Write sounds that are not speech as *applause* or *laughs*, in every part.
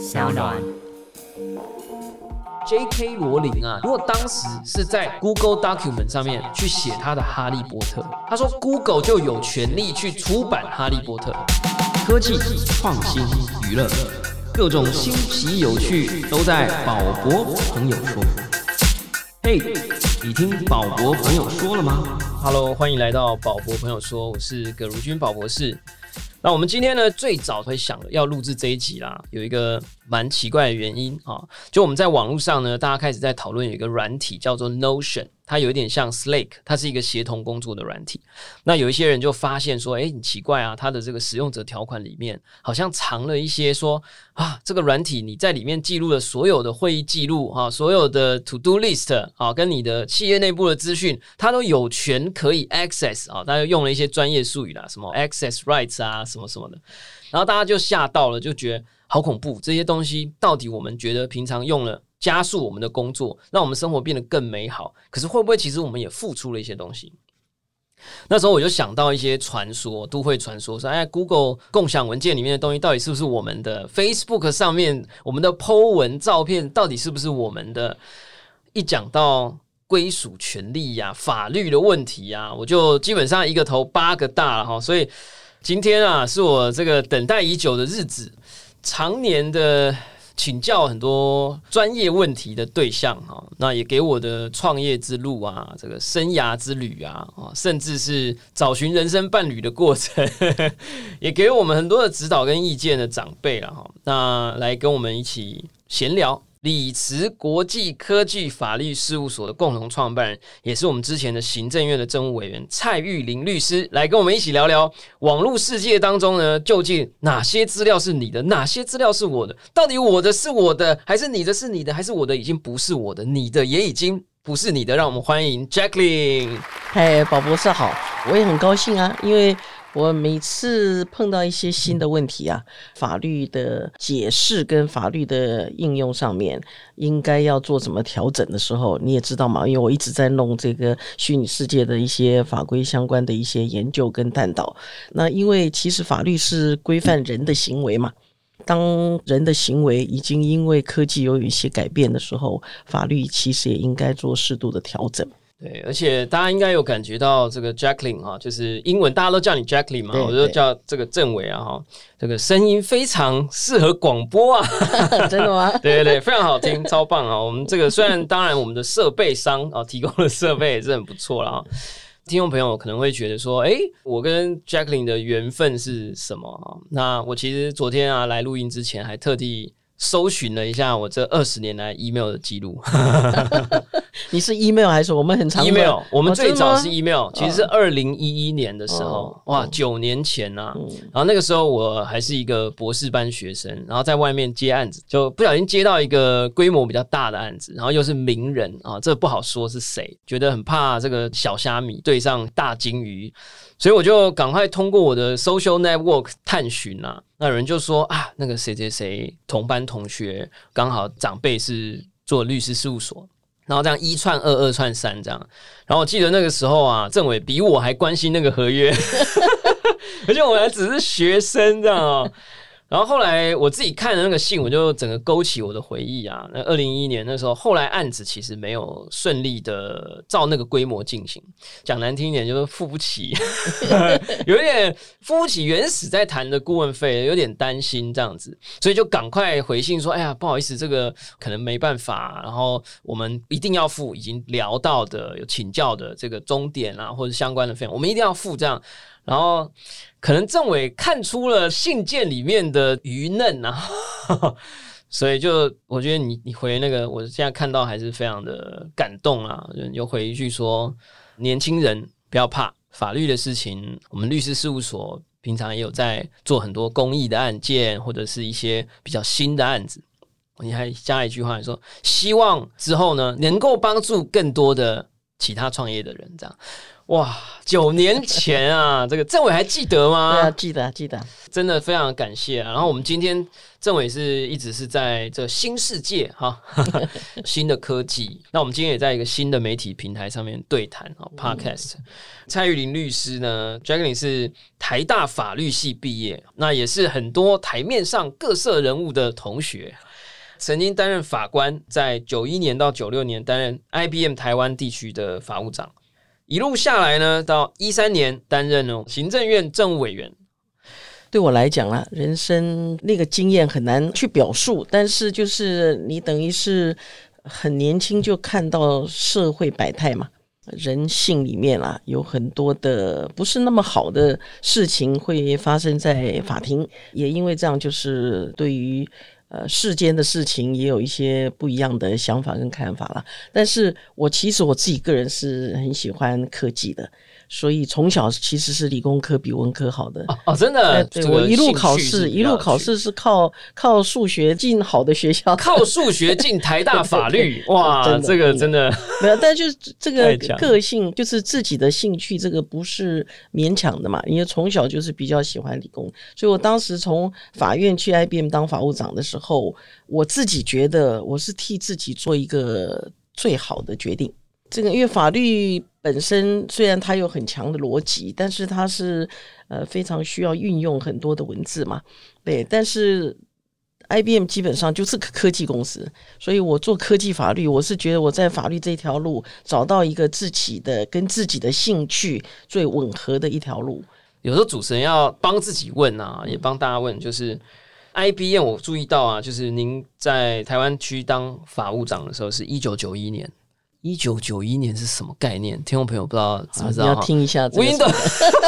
小暖。J.K. 罗琳啊，如果当时是在 Google Document 上面去写他的《哈利波特》，他说 Google 就有权利去出版《哈利波特》。科技、创新、娱乐，各种新奇有趣都在宝博朋友说。嘿、你听宝博朋友说了吗？Hello，欢迎来到宝博朋友说，我是葛如君宝博士。那我们今天呢，最早会想要录制这一集啦，有一个蛮奇怪的原因啊，就我们在网络上呢，大家开始在讨论有一个软体叫做 Notion，它有一点像 Slack，它是一个协同工作的软体。那有一些人就发现说，哎，很奇怪啊，它的这个使用者条款里面好像藏了一些说啊，这个软体你在里面记录了所有的会议记录啊，所有的 To Do List 啊，跟你的企业内部的资讯，它都有权可以 access 啊，大家用了一些专业术语啦，什么 access rights 啊，什么什么的，然后大家就吓到了，就觉得好恐怖，这些东西到底我们觉得平常用了。加速我们的工作，让我们生活变得更美好。可是会不会其实我们也付出了一些东西？那时候我就想到一些传说，都会传说说，哎，Google 共享文件里面的东西到底是不是我们的？Facebook 上面我们的 Po 文照片到底是不是我们的？一讲到归属权利呀、法律的问题呀，我就基本上一个头八个大了哈。所以今天啊，是我这个等待已久的日子，常年的。请教很多专业问题的对象哈，那也给我的创业之路啊，这个生涯之旅啊，啊，甚至是找寻人生伴侣的过程，*laughs* 也给我们很多的指导跟意见的长辈了哈。那来跟我们一起闲聊。李慈国际科技法律事务所的共同创办人，也是我们之前的行政院的政务委员蔡玉玲律师，来跟我们一起聊聊网络世界当中呢，究竟哪些资料是你的，哪些资料是我的？到底我的是我的，还是你的是你的，还是我的已经不是我的，你的也已经不是你的？让我们欢迎 Jacqueline。嗨，宝博士好，我也很高兴啊，因为我每次碰到一些新的问题啊，法律的解释跟法律的应用上面应该要做什么调整的时候，你也知道嘛，因为我一直在弄这个虚拟世界的一些法规相关的一些研究跟探讨。那因为其实法律是规范人的行为嘛。当人的行为已经因为科技有一些改变的时候，法律其实也应该做适度的调整。对，而且大家应该有感觉到这个 Jacqueline 哈，就是英文大家都叫你 Jacqueline 嘛，我就叫这个政委啊哈，这个声音非常适合广播啊，*laughs* 真的吗？*laughs* 对对对，非常好听，超棒啊！我们这个虽然当然我们的设备商啊提供的设备也是很不错了啊。听众朋友可能会觉得说，哎，我跟 Jacqueline 的缘分是什么啊？那我其实昨天啊来录音之前，还特地搜寻了一下我这二十年来 email 的记录。*laughs* 你是 email 还是我们很常 email，我们哦最早是 email，其实是二零一一年的时候哦，哇，哦。九年前呐、嗯。然后那个时候我还是一个博士班学生，然后在外面接案子，就不小心接到一个规模比较大的案子，然后又是名人啊，这不好说是谁，觉得很怕这个小虾米对上大金鱼，所以我就赶快通过我的 social network 探寻啊，那有人就说啊，那个谁谁谁同班同学，刚好长辈是做律师事务所。然后这样一串二，二串三这样。然后我记得那个时候啊，政委比我还关心那个合约，*laughs* 而且我还只是学生这样哦。然后后来我自己看了那个信，我就整个勾起我的回忆啊。那二零一一年那时候，后来案子其实没有顺利的照那个规模进行，讲难听一点就是 *laughs* 付不起，有点付不起原始在谈的顾问费，有点担心这样子，所以就赶快回信说：“哎呀，不好意思，这个可能没办法，然后我们一定要付已经聊到的有请教的这个终点啊，或者相关的费用，我们一定要付这样。”然后可能政委看出了信件里面的愚嫩啊，所以就我觉得你你回那个，我现在看到还是非常的感动啊，又回一句说，年轻人不要怕，法律的事情，我们律师事务所平常也有在做很多公益的案件，或者是一些比较新的案子。你还加一句话，说希望之后呢，能够帮助更多的其他创业的人，这样。哇，九年前啊，*laughs* 这个政委还记得吗？对啊，记得记得，真的非常感谢啊。然后我们今天政委是一直是在这新世界哈，*laughs* 新的科技。那我们今天也在一个新的媒体平台上面对谈啊，Podcast。蔡玉林律师呢 j a c k l i n 是台大法律系毕业，那也是很多台面上各色人物的同学，曾经担任法官，在九一年到九六年担任 IBM 台湾地区的法务长。一路下来呢，到一三年担任了行政院政务委员。对我来讲啊，人生那个经验很难去表述，但是就是你等于是很年轻就看到社会百态嘛，人性里面啊有很多的不是那么好的事情会发生在法庭，也因为这样就是对于。呃，世间的事情也有一些不一样的想法跟看法了，但是我其实我自己个人是很喜欢科技的。所以从小其实是理工科比文科好的哦，真的。对我一路考试，一路考试是靠靠数学进好的学校，靠数学进台大法律。哇，这个真的没有，但就是这个个性，就是自己的兴趣，这个不是勉强的嘛。因为从小就是比较喜欢理工，所以我当时从法院去 IBM 当法务长的时候，我自己觉得我是替自己做一个最好的决定。这个因为法律本身虽然它有很强的逻辑，但是它是呃非常需要运用很多的文字嘛，对。但是 IBM 基本上就是个科技公司，所以我做科技法律，我是觉得我在法律这条路找到一个自己的跟自己的兴趣最吻合的一条路。有时候主持人要帮自己问啊，也帮大家问，就是 IBM 我注意到啊，就是您在台湾区当法务长的时候是一九九一年。一九九一年是什么概念？听众朋友不知道知不知道？要听一下 Windows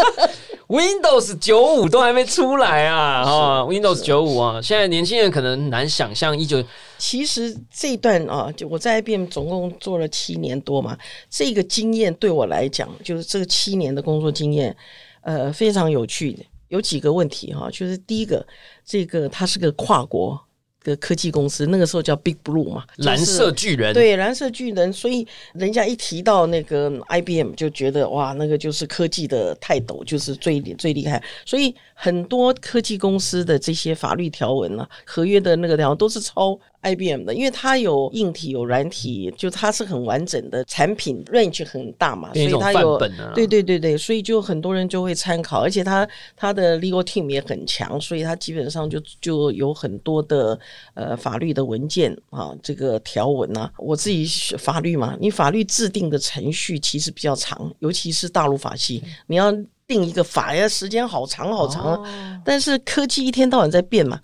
*laughs* Windows 九五都还没出来啊！啊，Windows 九五啊，现在年轻人可能难想象一九。其实这一段啊，就我在 IBM 总共做了七年多嘛，这个经验对我来讲，就是这个七年的工作经验，呃，非常有趣。有几个问题哈，就是第一个，这个它是个跨国。个科技公司那个时候叫 Big Blue 嘛，蓝色巨人。对，蓝色巨人，所以人家一提到那个 IBM，就觉得哇，那个就是科技的泰斗，就是最最厉害。所以很多科技公司的这些法律条文啊，合约的那个条文都是抄。IBM 的，因为它有硬体有软体，就它是很完整的产品，range 很大嘛，所以它有对对对对，所以就很多人就会参考，而且它它的 legal team 也很强，所以它基本上就就有很多的呃法律的文件啊，这个条文啊，我自己法律嘛，你法律制定的程序其实比较长，尤其是大陆法系，你要定一个法呀，时间好长好长，但是科技一天到晚在变嘛。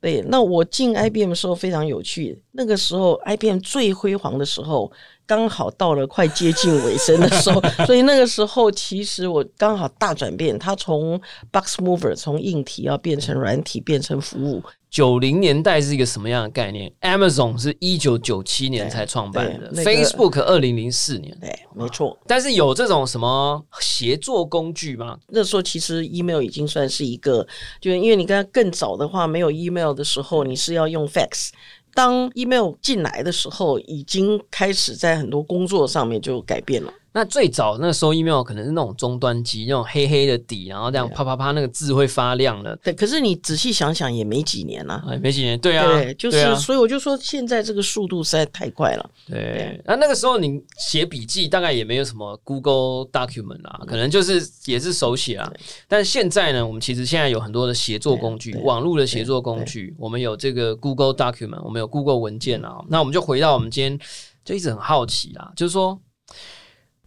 对，那我进 IBM 的时候非常有趣。那个时候 IBM 最辉煌的时候，刚好到了快接近尾声的时候，*laughs* 所以那个时候其实我刚好大转变，它从 Box Mover 从硬体要变成软体，变成服务。九零年代是一个什么样的概念？Amazon 是一九九七年才创办的，Facebook 二零零四年，对，没错。但是有这种什么协作工具吗？那时候其实 email 已经算是一个，就因为你刚更早的话，没有 email 的时候，你是要用 fax。当 email 进来的时候，已经开始在很多工作上面就改变了。那最早那收 email 可能是那种终端机，那种黑黑的底，然后这样啪啪啪，那个字会发亮的。对，可是你仔细想想，也没几年了，没几年。对啊，对，就是，所以我就说，现在这个速度实在太快了。对，那那个时候你写笔记，大概也没有什么 Google Document 啊，可能就是也是手写啊。但现在呢，我们其实现在有很多的协作工具，网络的协作工具，我们有这个 Google Document，我们有 Google 文件啊。那我们就回到我们今天就一直很好奇啦，就是说。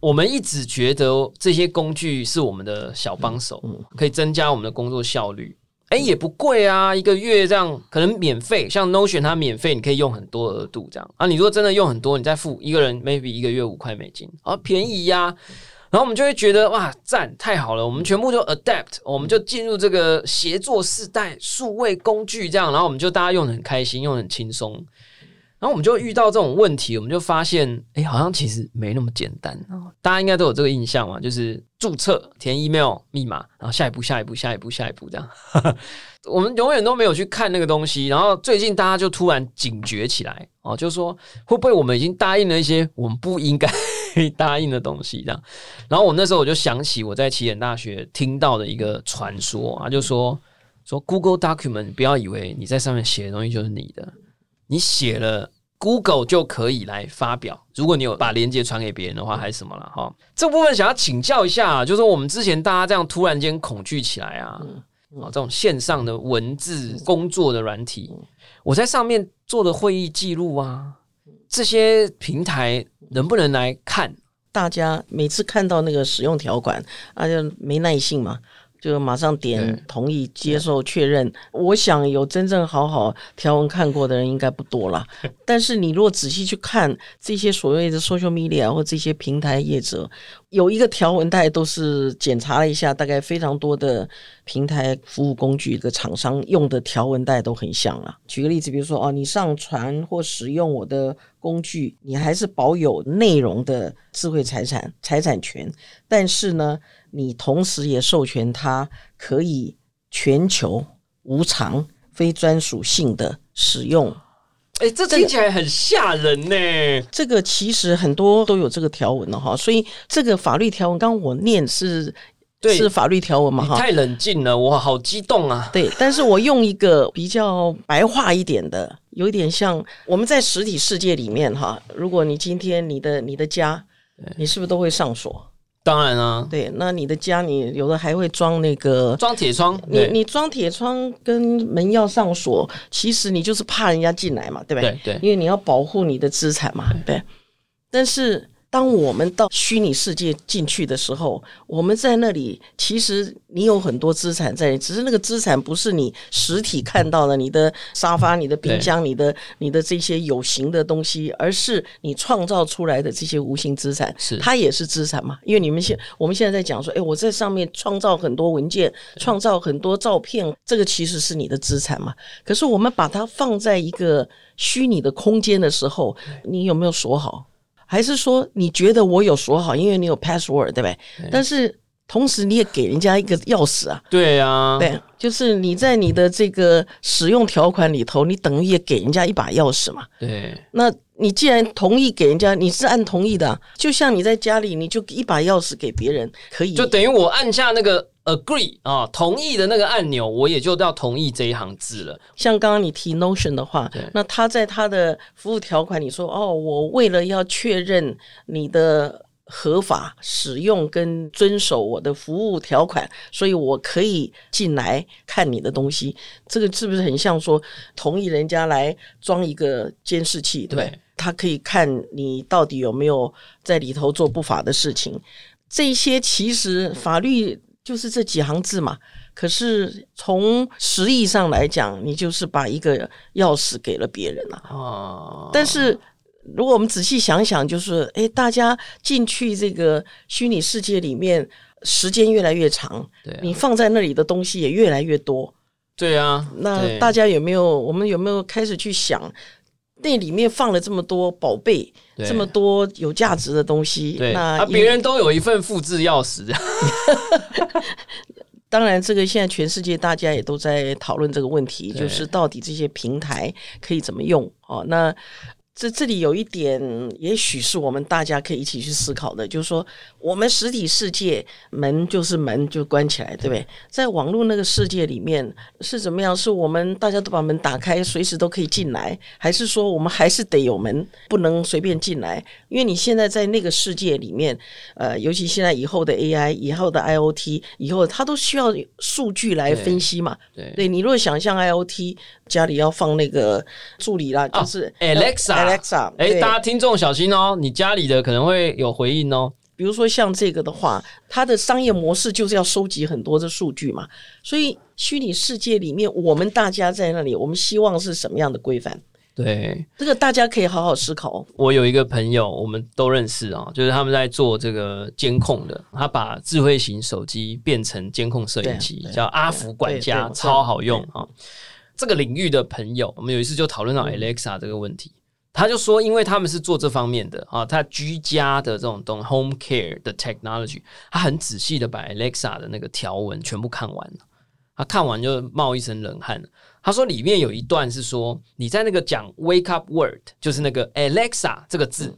我们一直觉得这些工具是我们的小帮手，可以增加我们的工作效率。哎，也不贵啊，一个月这样可能免费，像 Notion 它免费，你可以用很多额度这样啊。你如果真的用很多，你再付一个人 maybe 一个月五块美金，啊，便宜呀。然后我们就会觉得哇，赞，太好了，我们全部就 adapt，我们就进入这个协作世代，数位工具这样，然后我们就大家用的很开心，用很轻松。然后我们就遇到这种问题，我们就发现，哎，好像其实没那么简单。大家应该都有这个印象嘛，就是注册、填 email、密码，然后下一步、下一步、下一步、下一步这样。*laughs* 我们永远都没有去看那个东西。然后最近大家就突然警觉起来，哦，就说会不会我们已经答应了一些我们不应该 *laughs* 答应的东西这样。然后我那时候我就想起我在起点大学听到的一个传说啊，就说说 Google Document，不要以为你在上面写的东西就是你的。你写了 Google 就可以来发表，如果你有把链接传给别人的话，还是什么了哈？这部分想要请教一下，就是我们之前大家这样突然间恐惧起来啊，啊，这种线上的文字工作的软体，我在上面做的会议记录啊，这些平台能不能来看？大家每次看到那个使用条款，啊，就没耐性嘛。就马上点同意、接受、确认。我想有真正好好条文看过的人应该不多了。*laughs* 但是你如果仔细去看这些所谓的 social media 或这些平台业者，有一个条文，大家都是检查了一下，大概非常多的平台服务工具的厂商用的条文，大家都很像了。举个例子，比如说哦，你上传或使用我的工具，你还是保有内容的智慧财产财产权，但是呢？你同时也授权他可以全球无偿、非专属性的使用。哎，这听起来很吓人呢。这个其实很多都有这个条文了哈，所以这个法律条文，刚刚我念是是法律条文嘛哈。太冷静了，我好激动啊。对，但是我用一个比较白话一点的，有一点像我们在实体世界里面哈。如果你今天你的你的家，你是不是都会上锁？当然啊，对，那你的家你有的还会装那个装铁窗，你你装铁窗跟门要上锁，其实你就是怕人家进来嘛，对不对？对，因为你要保护你的资产嘛，对。但是。当我们到虚拟世界进去的时候，我们在那里，其实你有很多资产在，只是那个资产不是你实体看到的，你的沙发、你的冰箱、你的、你的这些有形的东西，而是你创造出来的这些无形资产，是它也是资产嘛？因为你们现我们现在在讲说，哎，我在上面创造很多文件，创造很多照片，这个其实是你的资产嘛？可是我们把它放在一个虚拟的空间的时候，你有没有锁好？还是说你觉得我有锁好，因为你有 password，对不对？但是同时你也给人家一个钥匙啊。对呀，对，就是你在你的这个使用条款里头，你等于也给人家一把钥匙嘛。对，那你既然同意给人家，你是按同意的，就像你在家里，你就一把钥匙给别人，可以，就等于我按下那个。Agree 啊，同意的那个按钮，我也就要同意这一行字了。像刚刚你提 Notion 的话，那他在他的服务条款，你说哦，我为了要确认你的合法使用跟遵守我的服务条款，所以我可以进来看你的东西。这个是不是很像说同意人家来装一个监视器？对，他可以看你到底有没有在里头做不法的事情。这些其实法律。就是这几行字嘛，可是从实意上来讲，你就是把一个钥匙给了别人了。哦。但是如果我们仔细想想，就是哎，大家进去这个虚拟世界里面，时间越来越长，对，你放在那里的东西也越来越多。对啊。那大家有没有？我们有没有开始去想，那里面放了这么多宝贝，这么多有价值的东西？那别人都有一份复制钥匙，这样。*laughs* 当然，这个现在全世界大家也都在讨论这个问题，就是到底这些平台可以怎么用哦？那。这这里有一点，也许是我们大家可以一起去思考的，就是说，我们实体世界门就是门就关起来，对不对？在网络那个世界里面是怎么样？是我们大家都把门打开，随时都可以进来，还是说我们还是得有门，不能随便进来？因为你现在在那个世界里面，呃，尤其现在以后的 AI、以后的 IOT，以后它都需要数据来分析嘛？对，对你如果想象 IOT。家里要放那个助理啦，就是 Alexa，Alexa，哎，大家听众小心哦，你家里的可能会有回应哦。比如说像这个的话，它的商业模式就是要收集很多的数据嘛，所以虚拟世界里面，我们大家在那里，我们希望是什么样的规范？对，这个大家可以好好思考。我有一个朋友，我们都认识啊，就是他们在做这个监控的，他把智慧型手机变成监控摄影机，叫阿福管家，超好用啊。这个领域的朋友，我们有一次就讨论到 Alexa 这个问题。他就说，因为他们是做这方面的啊，他居家的这种东 home care 的 technology，他很仔细的把 Alexa 的那个条文全部看完了。他看完就冒一身冷汗。他说里面有一段是说，你在那个讲 wake up word，就是那个 Alexa 这个字，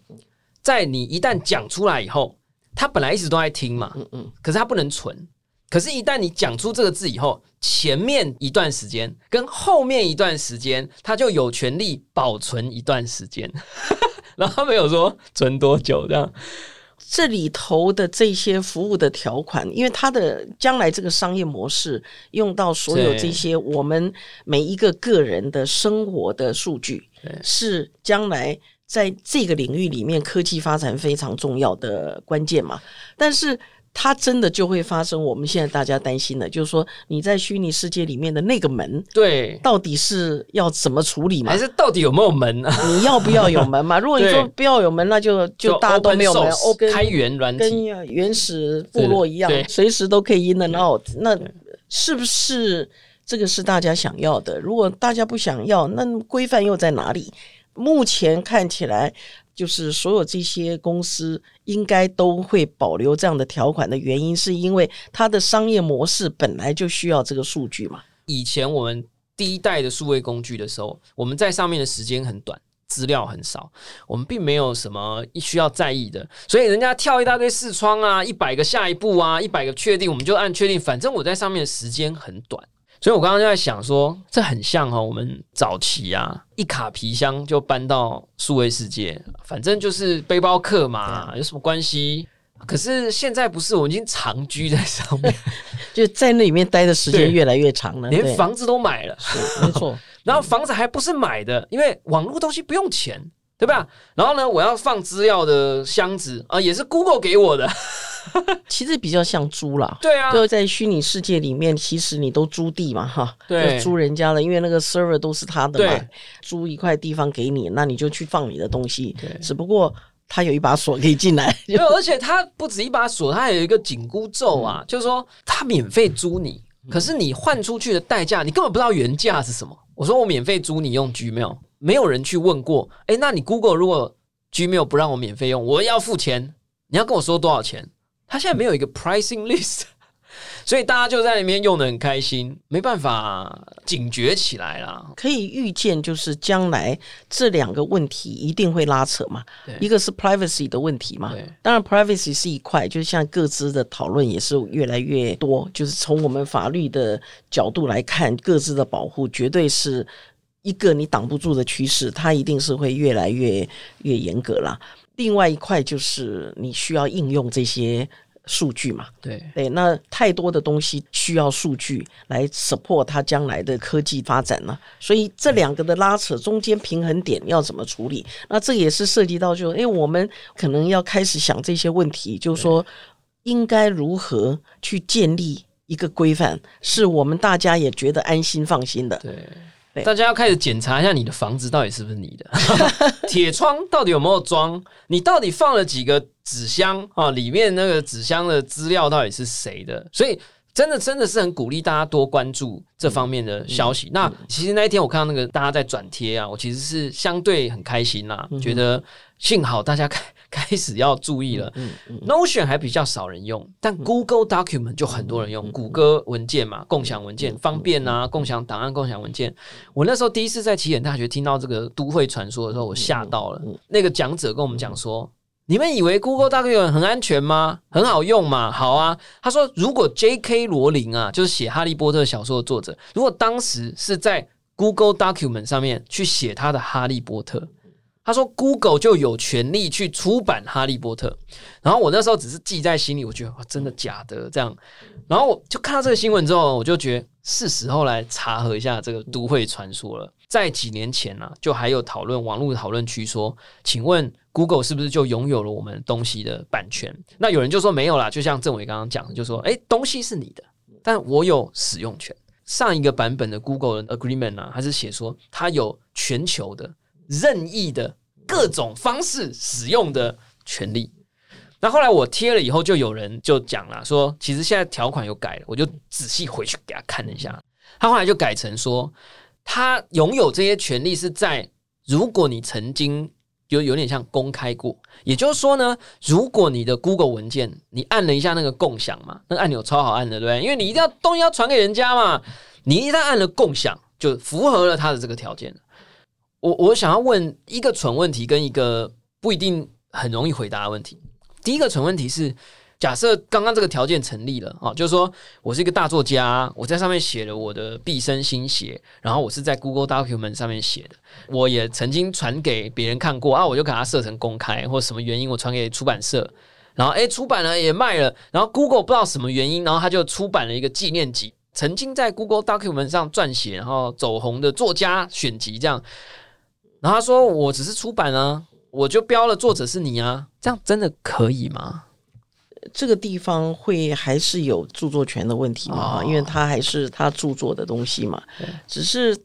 在你一旦讲出来以后，他本来一直都在听嘛，嗯嗯，可是他不能存。可是，一旦你讲出这个字以后，前面一段时间跟后面一段时间，他就有权利保存一段时间。*laughs* 然后他没有说存多久这样。这里头的这些服务的条款，因为它的将来这个商业模式用到所有这些我们每一个个人的生活的数据，是将来在这个领域里面科技发展非常重要的关键嘛。但是。它真的就会发生我们现在大家担心的，就是说你在虚拟世界里面的那个门，对，到底是要怎么处理嘛？还是到底有没有门啊？你要不要有门嘛？*laughs* 如果你说不要有门，那就就大家都没有门，开源软跟原始部落一样，随时都可以 in and out。那是不是这个是大家想要的？如果大家不想要，那规范又在哪里？目前看起来。就是所有这些公司应该都会保留这样的条款的原因，是因为它的商业模式本来就需要这个数据嘛。以前我们第一代的数位工具的时候，我们在上面的时间很短，资料很少，我们并没有什么需要在意的。所以人家跳一大堆视窗啊，一百个下一步啊，一百个确定，我们就按确定。反正我在上面的时间很短。所以，我刚刚就在想说，这很像哈，我们早期啊，一卡皮箱就搬到数位世界，反正就是背包客嘛，有什么关系？可是现在不是，我已经长居在上面，*laughs* 就在那里面待的时间越来越长了，连房子都买了，没错。*laughs* 然后房子还不是买的，因为网络东西不用钱，对吧？然后呢，我要放资料的箱子啊，也是 Google 给我的。*laughs* 其实比较像租啦，对啊，就在虚拟世界里面，其实你都租地嘛，哈，对，租人家的，因为那个 server 都是他的嘛，租一块地方给你，那你就去放你的东西，只不过他有一把锁可以进来，*laughs* 没有，而且他不止一把锁，他有一个紧箍咒啊，就是说他免费租你，可是你换出去的代价，你根本不知道原价是什么。我说我免费租你用 Gmail，没有人去问过，哎，那你 Google 如果 Gmail 不让我免费用，我要付钱，你要跟我说多少钱？他现在没有一个 pricing list，*laughs* 所以大家就在里面用的很开心，没办法警觉起来了。可以预见，就是将来这两个问题一定会拉扯嘛。一个是 privacy 的问题嘛，当然 privacy 是一块，就是像各自的讨论也是越来越多。就是从我们法律的角度来看，各自的保护绝对是一个你挡不住的趋势，它一定是会越来越越严格了。另外一块就是你需要应用这些数据嘛？对对，那太多的东西需要数据来 support 它将来的科技发展了，所以这两个的拉扯中间平衡点要怎么处理？那这也是涉及到就，哎，我们可能要开始想这些问题，就是说应该如何去建立一个规范，是我们大家也觉得安心放心的。对。大家要开始检查一下你的房子到底是不是你的，*laughs* 铁窗到底有没有装？你到底放了几个纸箱啊？里面那个纸箱的资料到底是谁的？所以真的真的是很鼓励大家多关注这方面的消息。那其实那一天我看到那个大家在转贴啊，我其实是相对很开心啦，觉得幸好大家开。*laughs* 开始要注意了，Notion 还比较少人用，但 Google Document 就很多人用。谷歌文件嘛，共享文件方便啊，共享档案、共享文件。我那时候第一次在起点大学听到这个都会传说的时候，我吓到了。那个讲者跟我们讲说：“你们以为 Google Document 很安全吗？很好用吗？好啊。”他说：“如果 J.K. 罗琳啊，就是写《哈利波特》小说的作者，如果当时是在 Google Document 上面去写他的《哈利波特》。”他说：“Google 就有权利去出版《哈利波特》，然后我那时候只是记在心里，我觉得哇，真的假的这样？然后我就看到这个新闻之后，我就觉得是时候来查核一下这个都会传说了。在几年前呢，就还有讨论网络讨论区说，请问 Google 是不是就拥有了我们东西的版权？那有人就说没有啦，就像郑伟刚刚讲的，就说哎，东西是你的，但我有使用权。上一个版本的 Google 的 Agreement 呢，还是写说它有全球的。”任意的各种方式使用的权利。那后来我贴了以后，就有人就讲了，说其实现在条款又改了。我就仔细回去给他看了一下，他后来就改成说，他拥有这些权利是在如果你曾经有有点像公开过，也就是说呢，如果你的 Google 文件你按了一下那个共享嘛，那个按钮超好按的，对不对？因为你一定要东西要传给人家嘛，你一旦按了共享，就符合了他的这个条件。我我想要问一个蠢问题，跟一个不一定很容易回答的问题。第一个蠢问题是。假设刚刚这个条件成立了啊，就是说我是一个大作家，我在上面写了我的毕生心血，然后我是在 Google Document 上面写的，我也曾经传给别人看过啊，我就给它设成公开，或什么原因我传给出版社，然后诶出版了也卖了，然后 Google 不知道什么原因，然后他就出版了一个纪念集，曾经在 Google Document 上撰写然后走红的作家选集这样，然后他说我只是出版啊，我就标了作者是你啊，*laughs* 这样真的可以吗？这个地方会还是有著作权的问题嘛？因为他还是他著作的东西嘛。只是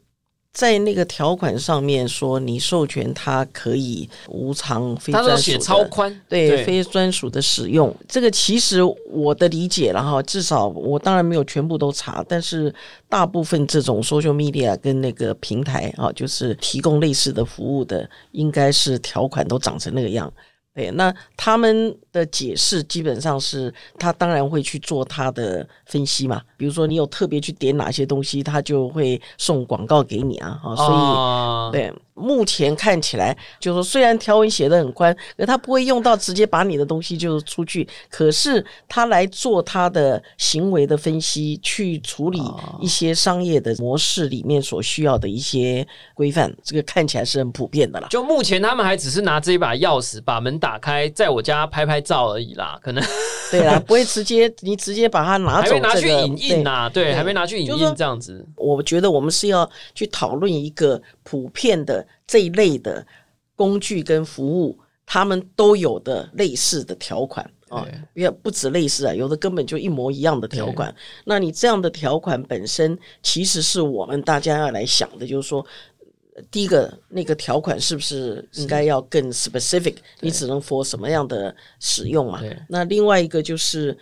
在那个条款上面说，你授权他可以无偿非专属超宽，对非专属的使用。这个其实我的理解了哈，至少我当然没有全部都查，但是大部分这种 social media 跟那个平台啊，就是提供类似的服务的，应该是条款都长成那个样。对，那他们的解释基本上是他当然会去做他的分析嘛，比如说你有特别去点哪些东西，他就会送广告给你啊，哈，所以对。目前看起来，就是说虽然条文写的很宽，可他不会用到直接把你的东西就出去。可是他来做他的行为的分析，去处理一些商业的模式里面所需要的一些规范，这个看起来是很普遍的啦。就目前他们还只是拿这一把钥匙把门打开，在我家拍拍照而已啦，可能 *laughs* 对啦，不会直接你直接把它拿走，拿去影印呐，对，还没拿去影印这样子。我觉得我们是要去讨论一个普遍的。这一类的工具跟服务，他们都有的类似的条款啊，也不止类似啊，有的根本就一模一样的条款。那你这样的条款本身，其实是我们大家要来想的，就是说，第一个那个条款是不是应该要更 specific？你只能 for 什么样的使用嘛？那另外一个就是。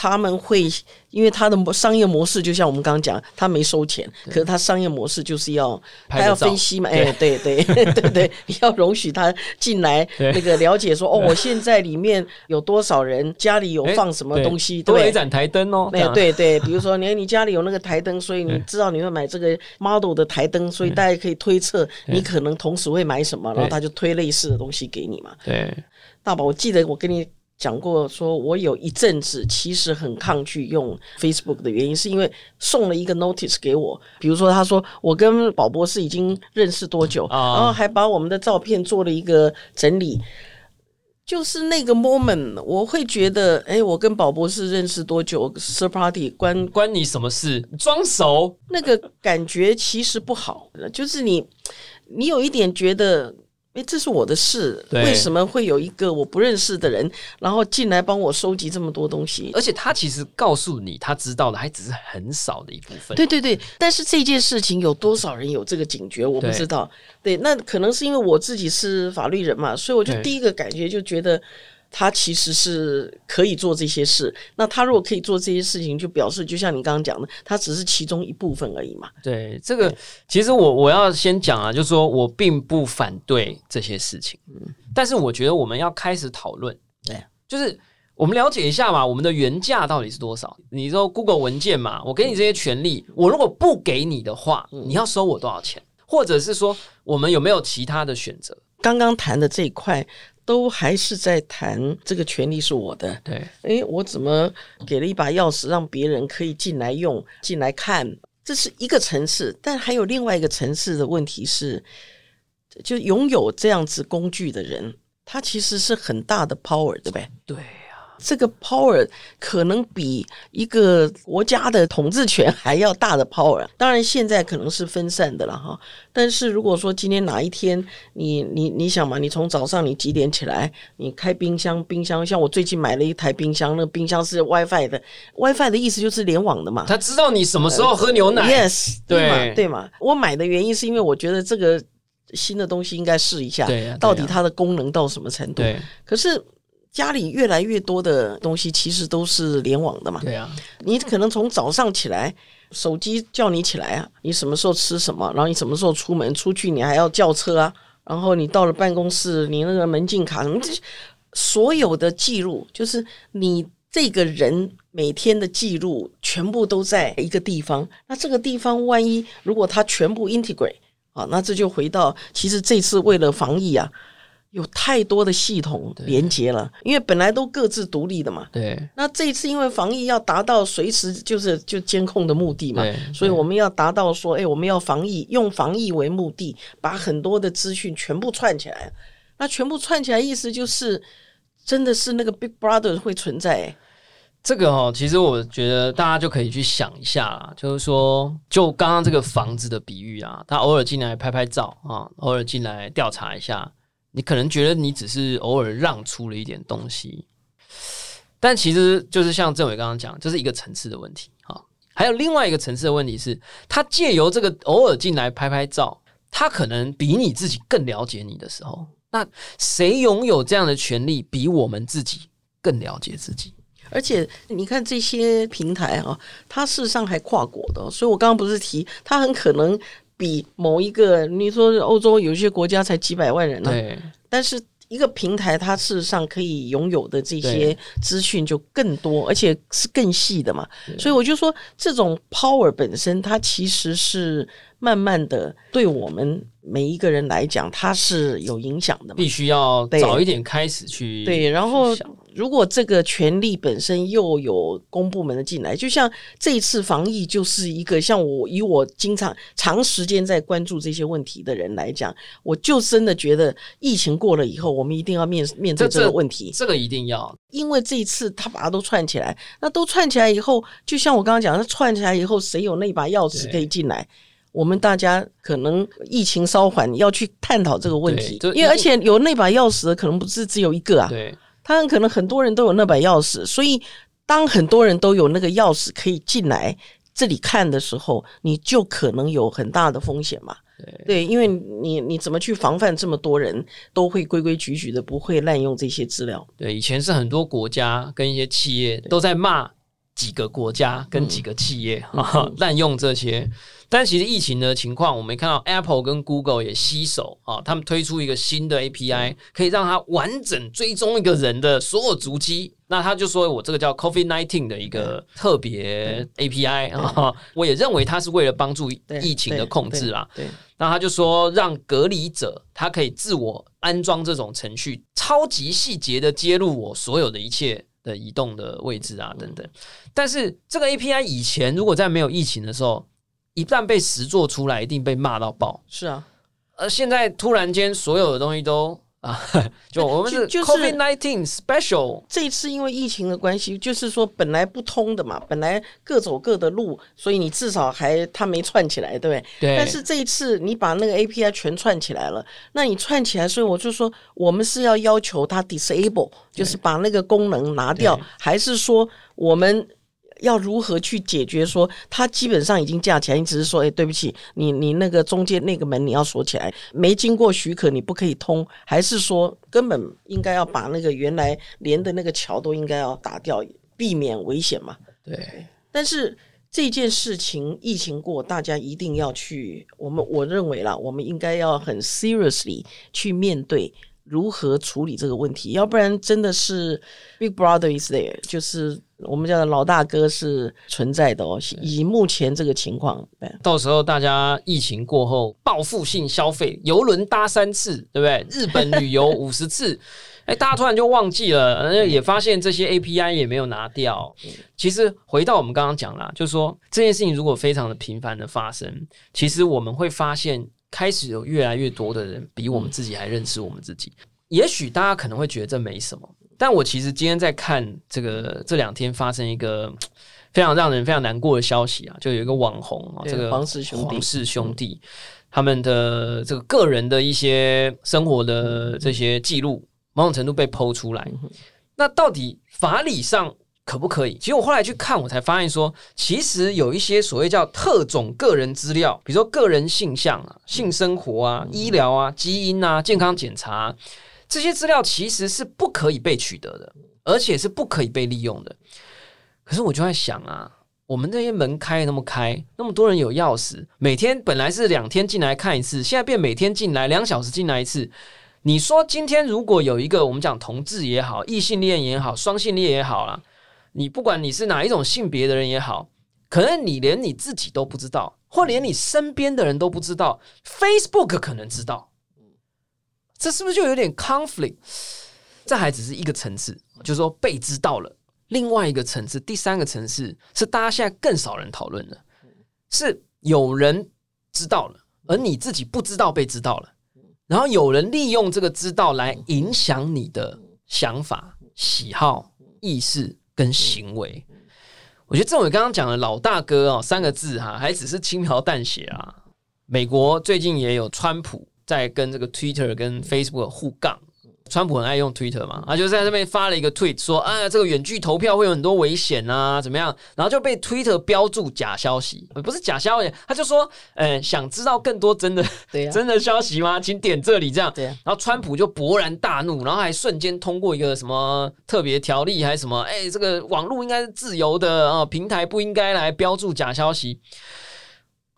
他们会，因为他的商业模式就像我们刚刚讲，他没收钱，可是他商业模式就是要他要分析嘛，哎，对对 *laughs* 对对，要容许他进来那个了解说，哦，我现在里面有多少人，家里有放什么东西，多一盏台灯哦，对对对，比如说你你家里有那个台灯，所以你知道你会买这个 model 的台灯，所以大家可以推测你可能同时会买什么，然后他就推类似的东西给你嘛。对，大宝，我记得我跟你。讲过，说我有一阵子其实很抗拒用 Facebook 的原因，是因为送了一个 notice 给我，比如说他说我跟宝博士已经认识多久，然后还把我们的照片做了一个整理，就是那个 moment，我会觉得，哎，我跟宝博士认识多久 party 关关你什么事？装熟，那个感觉其实不好，就是你，你有一点觉得。哎，这是我的事，为什么会有一个我不认识的人，然后进来帮我收集这么多东西？而且他其实告诉你，他知道的还只是很少的一部分。对对对，但是这件事情有多少人有这个警觉，我不知道。对，那可能是因为我自己是法律人嘛，所以我就第一个感觉就觉得。他其实是可以做这些事。那他如果可以做这些事情，就表示就像你刚刚讲的，他只是其中一部分而已嘛。对，这个其实我我要先讲啊，就是说我并不反对这些事情，嗯，但是我觉得我们要开始讨论，对，就是我们了解一下嘛，我们的原价到底是多少？你说 Google 文件嘛，我给你这些权利，我如果不给你的话，你要收我多少钱？或者是说，我们有没有其他的选择？刚刚谈的这一块。都还是在谈这个权利是我的，对，诶，我怎么给了一把钥匙让别人可以进来用、进来看？这是一个层次，但还有另外一个层次的问题是，就拥有这样子工具的人，他其实是很大的 power，对不对？对。这个 power 可能比一个国家的统治权还要大的 power。当然，现在可能是分散的了哈。但是如果说今天哪一天，你你你想嘛，你从早上你几点起来，你开冰箱，冰箱像我最近买了一台冰箱，那个冰箱是 WiFi 的，WiFi 的意思就是联网的嘛。他知道你什么时候喝牛奶，yes，对嘛对嘛。我买的原因是因为我觉得这个新的东西应该试一下，到底它的功能到什么程度。可是。家里越来越多的东西其实都是联网的嘛。对啊，你可能从早上起来，手机叫你起来啊，你什么时候吃什么，然后你什么时候出门，出去你还要叫车啊，然后你到了办公室，你那个门禁卡什么，这所有的记录，就是你这个人每天的记录，全部都在一个地方。那这个地方万一如果它全部 integrate 啊，那这就回到其实这次为了防疫啊。有太多的系统连接了，因为本来都各自独立的嘛。对。那这一次因为防疫要达到随时就是就监控的目的嘛，对所以我们要达到说，哎，我们要防疫，用防疫为目的，把很多的资讯全部串起来。那全部串起来，意思就是真的是那个 Big Brother 会存在、哎这个哦，其实我觉得大家就可以去想一下啦，就是说，就刚刚这个房子的比喻啊，他偶尔进来拍拍照啊，偶尔进来调查一下，你可能觉得你只是偶尔让出了一点东西，但其实就是像政委刚刚讲，这是一个层次的问题啊。还有另外一个层次的问题是，他借由这个偶尔进来拍拍照，他可能比你自己更了解你的时候，那谁拥有这样的权利，比我们自己更了解自己？而且你看这些平台啊，它事实上还跨国的，所以我刚刚不是提，它很可能比某一个你说欧洲有些国家才几百万人呢、对。但是一个平台它事实上可以拥有的这些资讯就更多，而且是更细的嘛。所以我就说，这种 power 本身它其实是慢慢的对我们每一个人来讲，它是有影响的嘛。必须要早一点开始去对，然后如果这个权利本身又有公部门的进来，就像这一次防疫就是一个像我以我经常长时间在关注这些问题的人来讲，我就真的觉得疫情过了以后，我们一定要面面对这这个问题。这个一定要因为这一次他把它都串起来，那都串起来以后，就像我刚刚讲，那串起来以后，谁有那把钥匙可以进来？我们大家可能疫情稍缓，要去探讨这个问题因为而且有那把钥匙的可能不是只有一个啊，对他很可能很多人都有那把钥匙，所以当很多人都有那个钥匙可以进来这里看的时候，你就可能有很大的风险嘛。对，因为你你怎么去防范这么多人都会规规矩矩的，不会滥用这些资料？对，以前是很多国家跟一些企业都在骂几个国家跟几个企业嗯。哈滥、用这些，但其实疫情的情况，我们看到 Apple 跟 Google 也携手啊，他们推出一个新的 API，可以让它完整追踪一个人的所有足迹。那他就说我这个叫 COVID nineteen 的一个特别 API 啊，我也认为它是为了帮助疫情的控制啦。那他就说，让隔离者他可以自我安装这种程序，超级细节的揭露我所有的一切的移动的位置啊等等。但是这个 API 以前如果在没有疫情的时候，一旦被实做出来，一定被骂到爆。是啊，而现在突然间所有的东西都啊，*laughs* 就我们是就就是 COVID nineteen special，这一次因为疫情的关系，就是说本来不通的嘛，本来各走各的路，所以你至少还它没串起来，对不对？对，但是这一次你把那个 API 全串起来了，那你串起来，所以我就说我们是要要求它 disable，就是把那个功能拿掉，还是说我们？要如何去解决？说他基本上已经架起来，你只是说，哎，对不起，你你那个中间那个门你要锁起来，没经过许可你不可以通，还是说根本应该要把那个原来连的那个桥都应该要打掉，避免危险嘛？对但是这件事情疫情过，大家一定要去，我们我认为啦，我们应该要很 seriously 去面对如何处理这个问题，要不然真的是 Big Brother is there，就是我们叫的老大哥是存在的哦。以目前这个情况，到时候大家疫情过后报复性消费，游轮搭三次，对不对？日本旅游五十次，哎，大家突然就忘记了，呃也发现这些 API 也没有拿掉。其实回到我们刚刚讲啦，就是说这件事情如果非常的频繁的发生，其实我们会发现开始有越来越多的人比我们自己还认识我们自己。也许大家可能会觉得这没什么，但我其实今天在看这个这两天发生一个 *tsk* 非常让人非常难过的消息啊，就有一个网红啊，这个黄氏兄弟黄氏兄弟他们的这个个人的一些生活的这些记录，某种程度被剖出来。那到底法理上可不可以？其实我后来去看，我才发现说，其实有一些所谓叫特种个人资料，比如说个人性向啊、性生活啊、医疗啊、基因啊、健康检查啊、这些资料其实是不可以被取得的，而且是不可以被利用的。可是我就在想啊，我们这些门开那么开，那么多人有钥匙，每天本来是两天进来看一次，现在变每天进来两小时进来一次。你说今天如果有一个我们讲同志也好，异性恋也好，双性恋也好啦，你不管你是哪一种性别的人也好，可能你连你自己都不知道，或连你身边的人都不知道，Facebook 可能知道，这是不是就有点 conflict？这还只是一个层次，就是说被知道了。另外一个层次，第三个层次是大家现在更少人讨论的，是有人知道了，而你自己不知道被知道了，然后有人利用这个知道来影响你的想法、喜好、意识跟行为。我觉得郑伟刚刚讲的老大哥哦三个字哈，还只是轻描淡写啊。美国最近也有川普在跟这个 Twitter 跟 Facebook 互杠。川普很爱用 Twitter 嘛，他就在这边发了一个 tweet 说：“啊，这个远距投票会有很多危险啊，怎么样？”然后就被 Twitter 标注假消息，不是假消息，他就说：“嗯，想知道更多真的 *laughs* 真的消息吗？请点这里。”这样，然后川普就勃然大怒，然后还瞬间通过一个什么特别条例还是什么？哎，这个网络应该是自由的啊，平台不应该来标注假消息。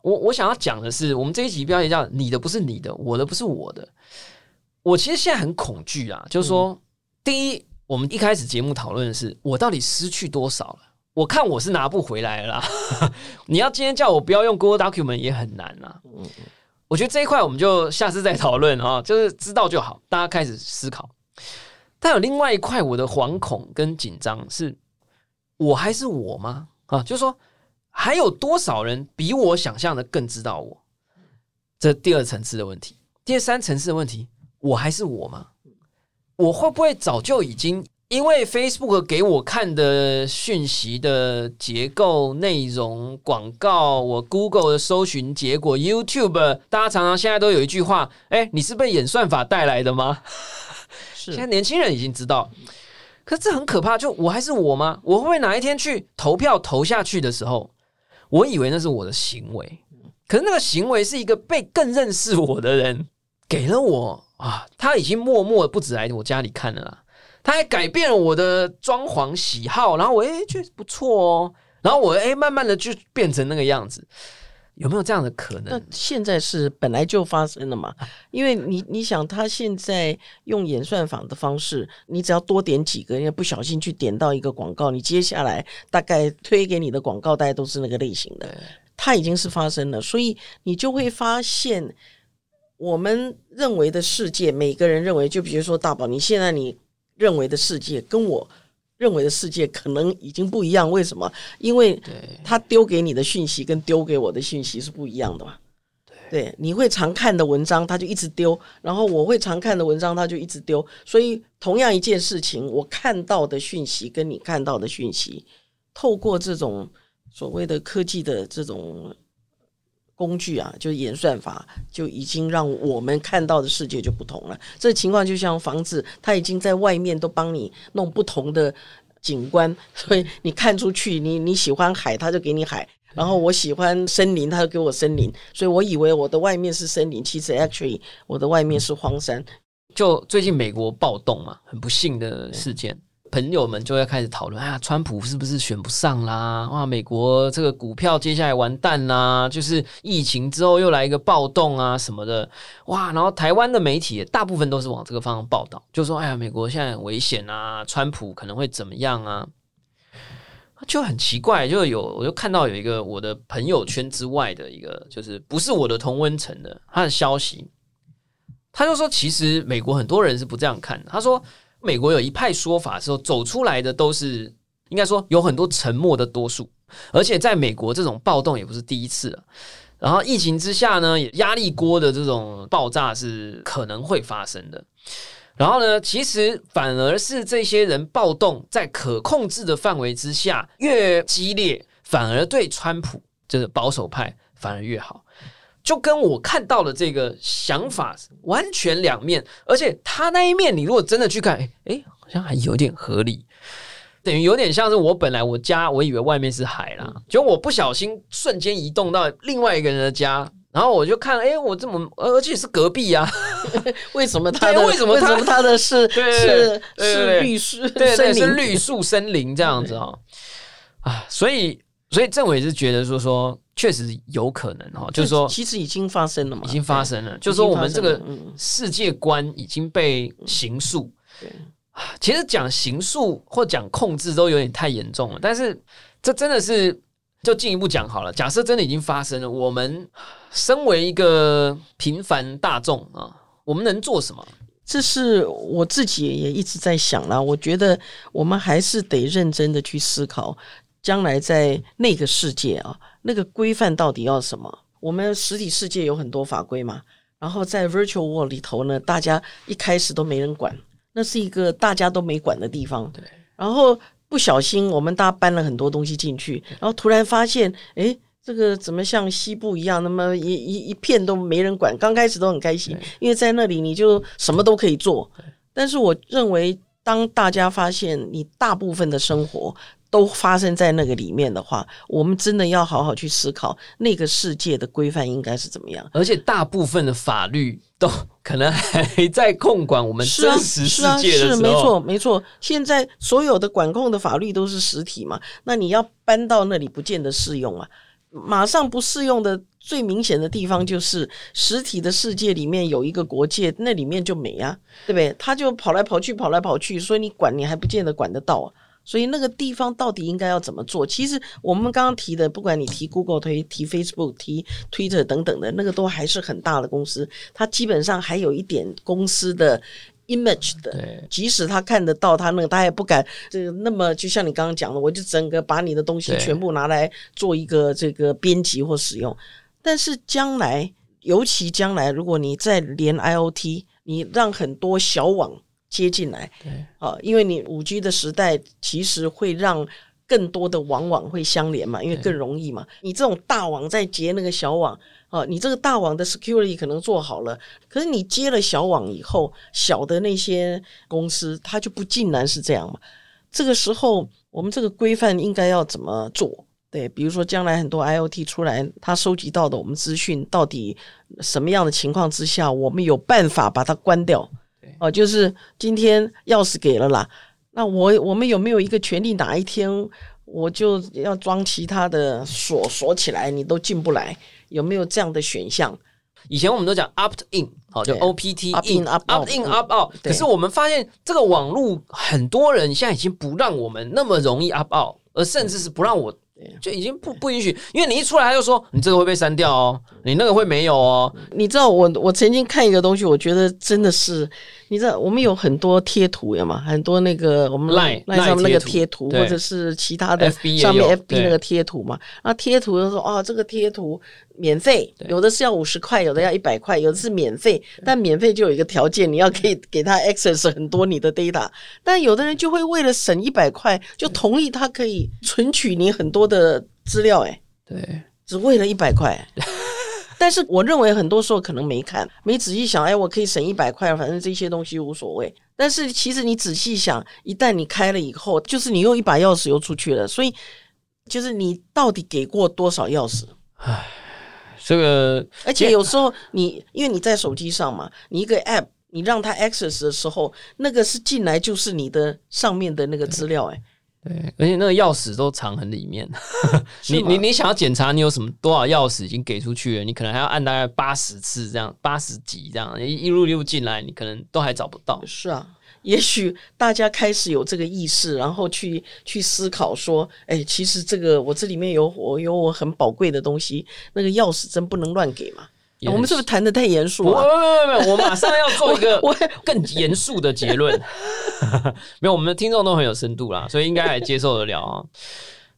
我我想要讲的是，我们这一集标题叫“你的不是你的，我的不是我的”。我其实现在很恐惧啊，就是说，第一，我们一开始节目讨论的是我到底失去多少了？我看我是拿不回来了。*laughs* 你要今天叫我不要用 Google Document 也很难啊。嗯我觉得这一块我们就下次再讨论啊，就是知道就好，大家开始思考。但有另外一块，我的惶恐跟紧张是，我还是我吗？啊，就是说，还有多少人比我想象的更知道我？这第二层次的问题，第三层次的问题。我还是我吗？我会不会早就已经因为 Facebook 给我看的讯息的结构、内容、广告，我 Google 的搜寻结果，YouTube，大家常常现在都有一句话：哎，你是被演算法带来的吗？*laughs* 是。现在年轻人已经知道，可是这很可怕。就我还是我吗？我会不会哪一天去投票投下去的时候，我以为那是我的行为，可是那个行为是一个被更认识我的人给了我。啊，他已经默默的不止来我家里看了，他还改变了我的装潢喜好，然后我哎确实不错哦，然后我哎慢慢的就变成那个样子，有没有这样的可能？那现在是本来就发生了嘛？因为你你想，他现在用演算法的方式，你只要多点几个，因为不小心去点到一个广告，你接下来大概推给你的广告大概都是那个类型的，它已经是发生了，所以你就会发现。我们认为的世界，每个人认为，就比如说大宝，你现在你认为的世界，跟我认为的世界可能已经不一样。为什么？因为他丢给你的讯息跟丢给我的讯息是不一样的嘛？对，你会常看的文章，他就一直丢；然后我会常看的文章，他就一直丢。所以，同样一件事情，我看到的讯息跟你看到的讯息，透过这种所谓的科技的这种。工具啊，就演算法就已经让我们看到的世界就不同了。这情况就像房子，它已经在外面都帮你弄不同的景观，所以你看出去，你你喜欢海，它就给你海；然后我喜欢森林，它就给我森林。所以我以为我的外面是森林，其实 actually 我的外面是荒山。就最近美国暴动嘛，很不幸的事件。朋友们就会开始讨论：，哎呀，川普是不是选不上啦？哇，美国这个股票接下来完蛋啦！就是疫情之后又来一个暴动啊什么的，哇！然后台湾的媒体大部分都是往这个方向报道，就说：，哎呀，美国现在很危险啊，川普可能会怎么样啊？就很奇怪，就有我就看到有一个我的朋友圈之外的一个，就是不是我的同温层的他的消息，他就说，其实美国很多人是不这样看的，他说。美国有一派说法，说走出来的都是应该说有很多沉默的多数，而且在美国这种暴动也不是第一次了。然后疫情之下呢，也压力锅的这种爆炸是可能会发生的。然后呢，其实反而是这些人暴动在可控制的范围之下越激烈，反而对川普就是保守派反而越好。就跟我看到的这个想法完全两面，而且他那一面，你如果真的去看，哎哎，好像还有点合理，等于有点像是我本来我家，我以为外面是海啦，结果我不小心瞬间移动到另外一个人的家，然后我就看，哎，我这么而且是隔壁啊，*laughs* 为什么他的为什么他他的是 *laughs* 是是绿树对对是绿树森林这样子啊啊，所以所以政委是觉得说说，确实有可能哈，就是说其实已经发生了嘛，已经发生了，就是说我们这个世界观已经被刑诉。对，其实讲刑诉或讲控制都有点太严重了，但是这真的是就进一步讲好了。假设真的已经发生了，我们身为一个平凡大众啊，我们能做什么？这是我自己也一直在想啦。我觉得我们还是得认真的去思考。将来在那个世界啊，那个规范到底要什么？我们实体世界有很多法规嘛，然后在 virtual world 里头呢，大家一开始都没人管，那是一个大家都没管的地方。对，然后不小心我们大家搬了很多东西进去，然后突然发现，哎，这个怎么像西部一样，那么一一一片都没人管？刚开始都很开心，因为在那里你就什么都可以做。但是我认为，当大家发现你大部分的生活，都发生在那个里面的话，我们真的要好好去思考那个世界的规范应该是怎么样。而且大部分的法律都可能还在控管我们真实世界是没错没错。现在所有的管控的法律都是实体嘛，那你要搬到那里不见得适用啊。马上不适用的最明显的地方就是实体的世界里面有一个国界，那里面就没啊，对不对？他就跑来跑去跑来跑去，所以你管你还不见得管得到啊。所以那个地方到底应该要怎么做？其实我们刚刚提的，不管你提 Google、推提 Facebook、提 Twitter 等等的，那个都还是很大的公司，它基本上还有一点公司的 image 的。即使他看得到他那个，他也不敢这个那么，就像你刚刚讲的，我就整个把你的东西全部拿来做一个这个编辑或使用。但是将来，尤其将来，如果你再连 IOT，你让很多小网。接进来，对，啊，因为你五 G 的时代，其实会让更多的网网会相连嘛，因为更容易嘛。你这种大网在接那个小网，啊，你这个大网的 security 可能做好了，可是你接了小网以后，小的那些公司它就不尽然是这样嘛。这个时候，我们这个规范应该要怎么做？对，比如说将来很多 IOT 出来，它收集到的我们资讯，到底什么样的情况之下，我们有办法把它关掉？哦，就是今天钥匙给了啦，那我我们有没有一个权利？哪一天我就要装其他的锁锁起来，你都进不来？有没有这样的选项？以前我们都讲 opt in，好，就 O P T in opt in opt out。可是我们发现这个网络很多人现在已经不让我们那么容易 opt out，而甚至是不让我。就已经不不允许，因为你一出来他就说你这个会被删掉哦，你那个会没有哦。你知道我我曾经看一个东西，我觉得真的是，你知道我们有很多贴图呀嘛，很多那个我们赖赖上面那个贴图，或者是其他的上面 FB 那个贴图嘛，那贴图就说哦这个贴图。免费，有的是要五十块，有的要一百块，有的是免费。但免费就有一个条件，你要可以给他 access 很多你的 data。但有的人就会为了省一百块，就同意他可以存取你很多的资料。哎，对，只为了一百块。*laughs* 但是我认为很多时候可能没看，没仔细想，哎，我可以省一百块，反正这些东西无所谓。但是其实你仔细想，一旦你开了以后，就是你用一把钥匙又出去了。所以就是你到底给过多少钥匙？唉。这个，而且有时候你因为你在手机上嘛，你一个 app 你让它 access 的时候，那个是进来就是你的上面的那个资料，哎，对，而且那个钥匙都藏很里面，*laughs* 你你你想要检查你有什么多少钥匙已经给出去了，你可能还要按大概八十次这样，八十几这样，一一路一路进来，你可能都还找不到。是啊。也许大家开始有这个意识，然后去去思考说：“哎，其实这个我这里面有我有我很宝贵的东西，那个钥匙真不能乱给嘛。”我们是不是谈的太严肃了？没有没有没有，我马上要做一个更严肃的结论。*laughs* 没有，我们的听众都很有深度啦，所以应该还接受得了啊。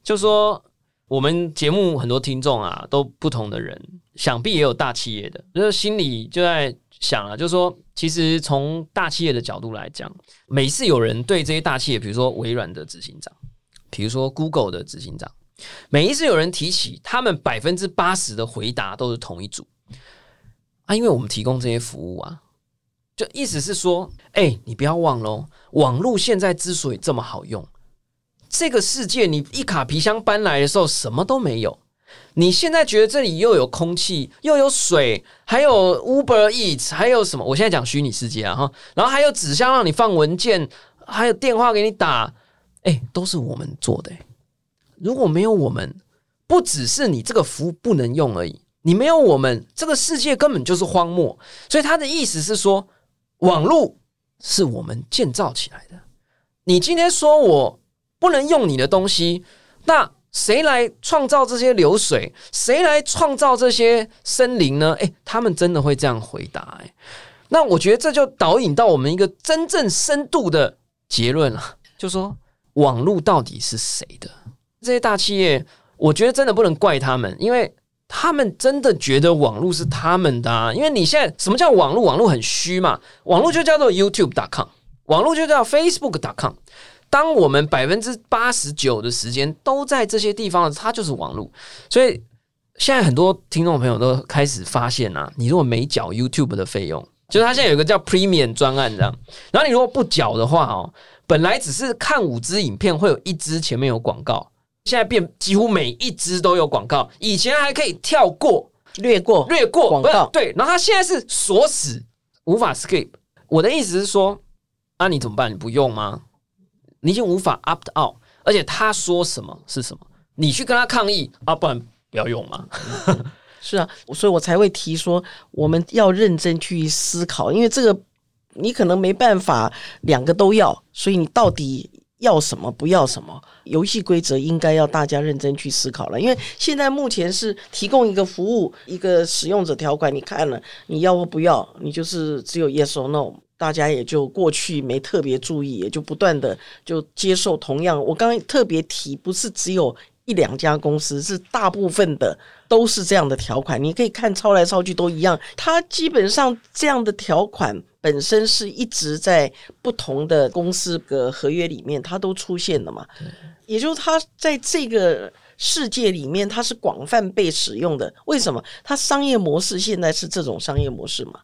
就说我们节目很多听众啊，都不同的人，想必也有大企业的，就是心里就在。想了，就是说，其实从大企业的角度来讲，每次有人对这些大企业，比如说微软的执行长，比如说 Google 的执行长，每一次有人提起，他们百分之八十的回答都是同一组啊，因为我们提供这些服务啊，就意思是说，哎，你不要忘喽，网络现在之所以这么好用，这个世界你一卡皮箱搬来的时候，什么都没有。你现在觉得这里又有空气，又有水，还有 Uber Eats，还有什么？我现在讲虚拟世界啊哈，然后还有纸箱让你放文件，还有电话给你打，哎，都是我们做的。如果没有我们，不只是你这个服务不能用而已，你没有我们，这个世界根本就是荒漠。所以他的意思是说，网络是我们建造起来的。你今天说我不能用你的东西，那谁来创造这些流水？谁来创造这些森林呢？诶，他们真的会这样回答？诶，那我觉得这就导引到我们一个真正深度的结论了，就说网络到底是谁的？这些大企业，我觉得真的不能怪他们，因为他们真的觉得网络是他们的。啊。因为你现在什么叫网络？网络很虚嘛，网络就叫做 YouTube.com，网络就叫 Facebook.com。当我们百分之八十九的时间都在这些地方，它就是网络。所以现在很多听众朋友都开始发现啊，你如果没缴 YouTube 的费用，就是它现在有一个叫 Premium 专案这样，然后你如果不缴的话哦，本来只是看五支影片会有一支前面有广告，现在变几乎每一支都有广告。以前还可以跳过、略过、略过广告，对。然后它现在是锁死，无法 skip。我的意思是说，那你怎么办？你不用吗？你已经无法 opt out，而且他说什么是什么，你去跟他抗议啊，不然不要用嘛。*laughs* 是啊，所以我才会提说，我们要认真去思考，因为这个你可能没办法两个都要，所以你到底要什么，不要什么？游戏规则应该要大家认真去思考了，因为现在目前是提供一个服务，一个使用者条款，你看了你要或不要，你就是只有 yes or no。大家也就过去没特别注意，也就不断的就接受同样。我刚刚特别提，不是只有一两家公司，是大部分的都是这样的条款。你可以看抄来抄去都一样，它基本上这样的条款本身是一直在不同的公司的合约里面，它都出现的嘛。也就是它在这个世界里面，它是广泛被使用的。为什么？它商业模式现在是这种商业模式嘛？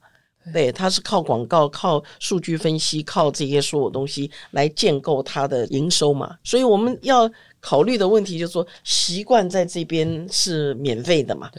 对，它是靠广告、靠数据分析、靠这些所有东西来建构它的营收嘛。所以我们要考虑的问题就是说，习惯在这边是免费的嘛。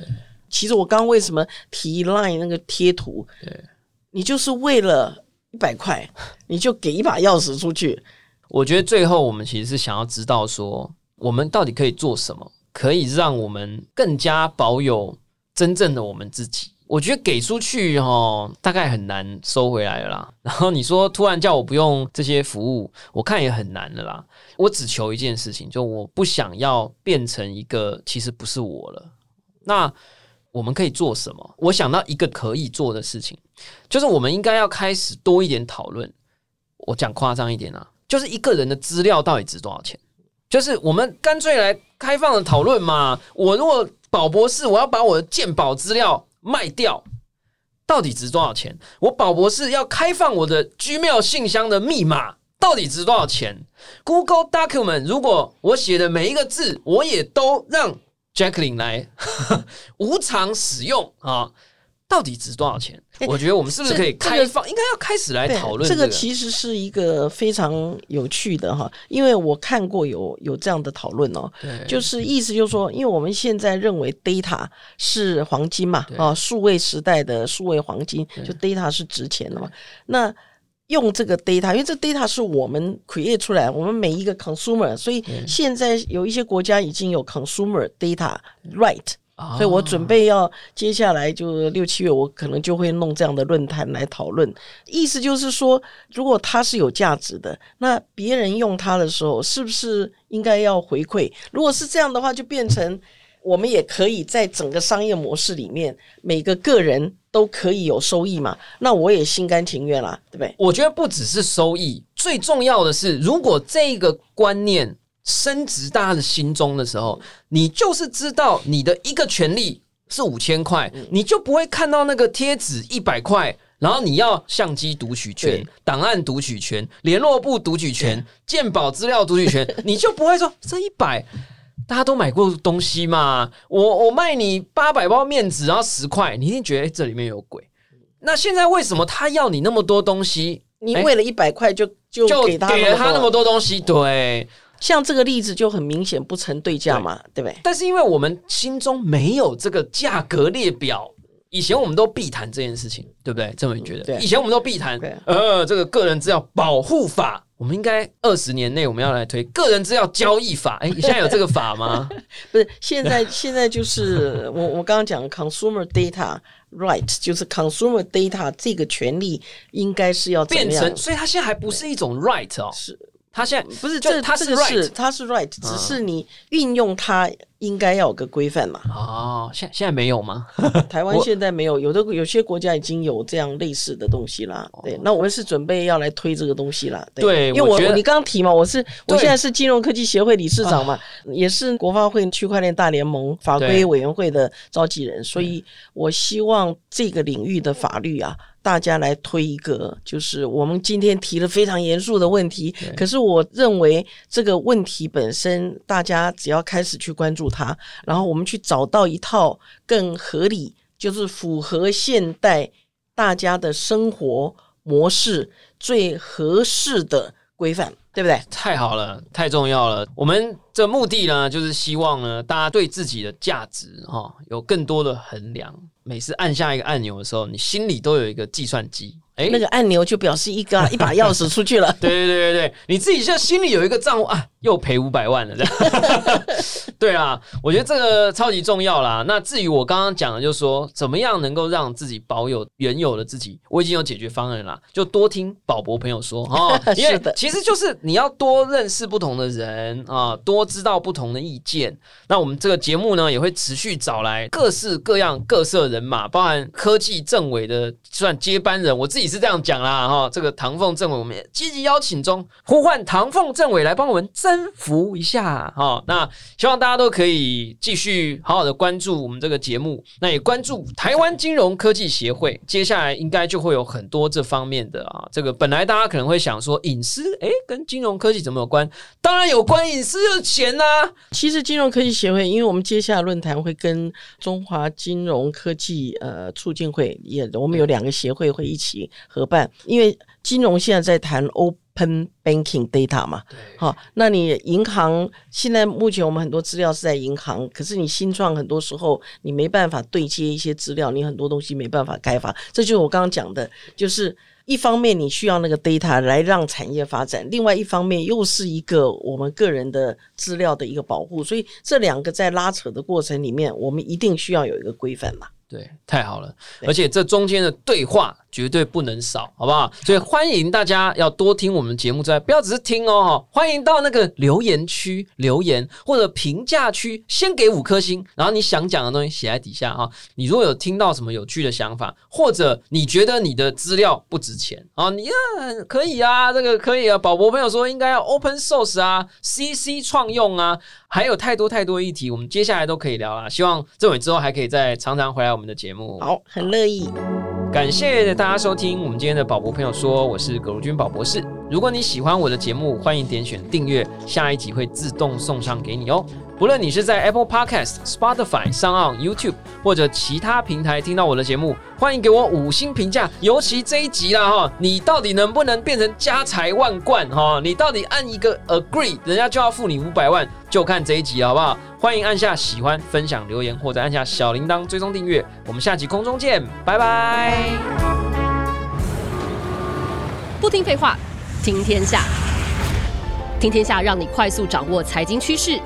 其实我刚刚为什么提 Line 那个贴图？对，你就是为了一百块，你就给一把钥匙出去。我觉得最后我们其实是想要知道说，我们到底可以做什么，可以让我们更加保有真正的我们自己。我觉得给出去哈，大概很难收回来了啦。*laughs* 然后你说突然叫我不用这些服务，我看也很难的啦。我只求一件事情，就我不想要变成一个其实不是我了。那我们可以做什么？我想到一个可以做的事情，就是我们应该要开始多一点讨论。我讲夸张一点啊，就是一个人的资料到底值多少钱？就是我们干脆来开放的讨论嘛。我如果宝博士，我要把我的鉴宝资料。卖掉到底值多少钱？我宝博士要开放我的 Gmail 信箱的密码，到底值多少钱？Google Document 如果我写的每一个字，我也都让 Jacqueline 来 *laughs* 无偿使用啊。到底值多少钱？*laughs* 我觉得我们是不是可以开放？应该要开始来讨论。这个其实是一个非常有趣的哈，因为我看过有有这样的讨论哦，就是意思就是说，因为我们现在认为 data 是黄金嘛，啊，数位时代的数位黄金，就 data 是值钱的嘛。那用这个 data，因为这 data 是我们 create 出来，我们每一个 consumer，所以现在有一些国家已经有 consumer data right。所以我准备要接下来就六七月，我可能就会弄这样的论坛来讨论。意思就是说，如果它是有价值的，那别人用它的时候，是不是应该要回馈？如果是这样的话，就变成我们也可以在整个商业模式里面，每个个人都可以有收益嘛？那我也心甘情愿啦，对不对？我觉得不只是收益，最重要的是，如果这个观念。升值大家的心中的时候，你就是知道你的一个权利是五千块，你就不会看到那个贴纸一百块，然后你要相机读取权、档案读取权、联络部读取权、鉴宝资料读取权，*laughs* 你就不会说这一百大家都买过东西嘛？我我卖你八百包面纸，然后十块，你一定觉得这里面有鬼。那现在为什么他要你那么多东西？你为了一百块就就给他给了他那么多东西？对。像这个例子就很明显不成对价嘛，对不对？但是因为我们心中没有这个价格列表，以前我们都必谈这件事情，对不对？这么你觉得？对以前我们都必谈，呃，这个个人资料保护法我们应该二十年内我们要来推个人资料交易法。哎，现在有这个法吗？*laughs* 不是，现在 *laughs* 现在就是我我刚刚讲 consumer data right，就是 consumer data 这个权利应该是要变成，所以它现在还不是一种 right 哦，是它现在不是就它是这这个 right 是他是 right，只是你运用它应该要有个规范嘛。哦，现现在没有吗？*laughs* 台湾现在没有，有的有些国家已经有这样类似的东西啦。对，那我们是准备要来推这个东西啦。哦对因为我你刚刚提嘛，我是我现在是金融科技协会理事长嘛，也是国发会区块链大联盟法对规委员会的召集人，所以我希望这个领域的法律啊。大家来推一个，就是我们今天提了非常严肃的问题，可是我认为这个问题本身，大家只要开始去关注它，然后我们去找到一套更合理，就是符合现代大家的生活模式最合适的规范，对不对？太好了，太重要了。我们这目的呢，就是希望呢，大家对自己的价值哈、哦、有更多的衡量。每次按下一个按钮的时候，你心里都有一个计算机。哎，那个按钮就表示一个 *laughs* 一把钥匙出去了。对对对对对，你自己现在心里有一个账户啊，又赔五百万了，这样。*laughs* 对啊，我觉得这个超级重要啦。那至于我刚刚讲的，就是说怎么样能够让自己保有原有的自己，我已经有解决方案啦，就多听宝博朋友说哦，*laughs* 因为其实就是你你要多认识不同的人啊，多知道不同的意见。那我们这个节目呢，也会持续找来各式各样各色人马，包含科技政委的算接班人，我自己是这样讲啦哈。这个唐凤政委，我们也积极邀请中，呼唤唐凤政委来帮我们征服一下哈。那希望大家都可以继续好好的关注我们这个节目，那也关注台湾金融科技协会，接下来应该就会有很多这方面的啊。这个本来大家可能会想说隐私，诶，跟金融科技怎么有关？当然有关，隐私就是钱呐、其实金融科技协会，因为我们接下来论坛会跟中华金融科技呃促进会也，我们有两个协会会一起合办，因为金融现在在谈 open banking data 嘛，好，那你银行现在目前我们很多资料是在银行，可是你新创很多时候你没办法对接一些资料，你很多东西没办法开发，这就是我刚刚讲的，就是。一方面你需要那个 data 来让产业发展，另外一方面又是一个我们个人的资料的一个保护，所以这两个在拉扯的过程里面，我们一定需要有一个规范嘛。对，太好了！而且这中间的对话绝对不能少，好不好？所以欢迎大家要多听我们节目之外，不要只是听哦，欢迎到那个留言区留言或者评价区，先给五颗星，然后你想讲的东西写在底下哈。你如果有听到什么有趣的想法，或者你觉得你的资料不值钱啊，你啊可以啊，这个可以啊。宝博朋友说应该要 open source 啊，CC 创用啊，还有太多太多议题，我们接下来都可以聊啦。希望政委之后还可以再常常回来我们的节目。好，很乐意。感谢大家收听我们今天的宝博朋友说，我是葛如君宝博士。如果你喜欢我的节目，欢迎点选订阅，下一集会自动送上给你哦。不论你是在 Apple Podcast、Spotify、上岸 YouTube 或者其他平台听到我的节目，欢迎给我五星评价。尤其这一集啦哈，你到底能不能变成家财万贯哈？你到底按一个 Agree，人家就要付你五百万，就看这一集好不好？欢迎按下喜欢、分享、留言，或者按下小铃铛追踪订阅。我们下集空中见，拜拜。不听废话，听天下。听天下让你快速掌握财经趋势，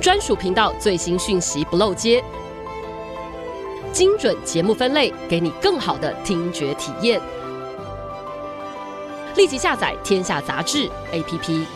专属频道最新讯息不漏接，精准节目分类，给你更好的听觉体验。立即下载《天下杂志》APP。